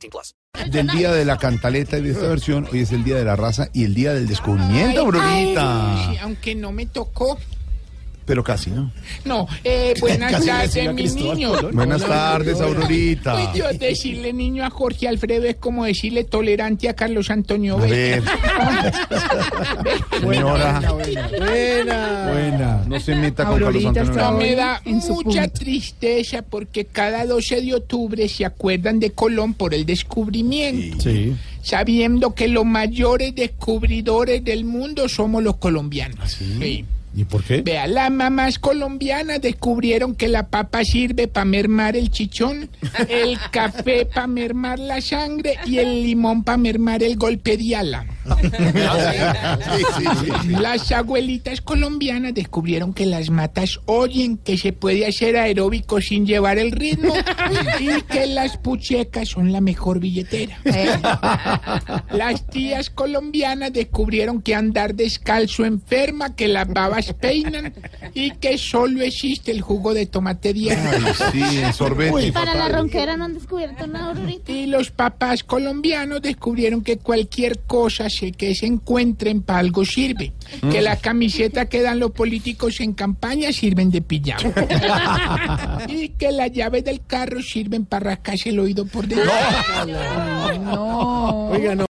18 plus. del día de la cantaleta y de esta versión, hoy es el día de la raza y el día del descubrimiento. Ay, aunque no me tocó. Pero casi, ¿no? No, eh, buenas tardes, decía mi Cristóbal niño. Colón. Buenas tardes, Aurorita. Pues yo decirle niño a Jorge Alfredo es como decirle tolerante a Carlos Antonio A ver, señora. Buena. No se meta con Carlos Antonio. Vega. me da mucha tristeza porque cada 12 de octubre se acuerdan de Colón por el descubrimiento, Sí. sabiendo que los mayores descubridores del mundo somos los colombianos. Sí. ¿Y por qué? Vea, las mamás colombianas descubrieron que la papa sirve para mermar el chichón, el café para mermar la sangre y el limón para mermar el golpe de ala. Las abuelitas colombianas descubrieron que las matas oyen que se puede hacer aeróbico sin llevar el ritmo y que las puchecas son la mejor billetera. Las tías colombianas descubrieron que andar descalzo enferma, que las babas peinan y que solo existe el jugo de tomate diario. Ay, sí, sorbete. Para la ronquera no han descubierto nada. Y los papás colombianos descubrieron que cualquier cosa que se encuentren para algo sirve. Que la camiseta que dan los políticos en campaña sirven de pijama. y que las llaves del carro sirven para rascarse el oído por dentro. No. Oiga, no.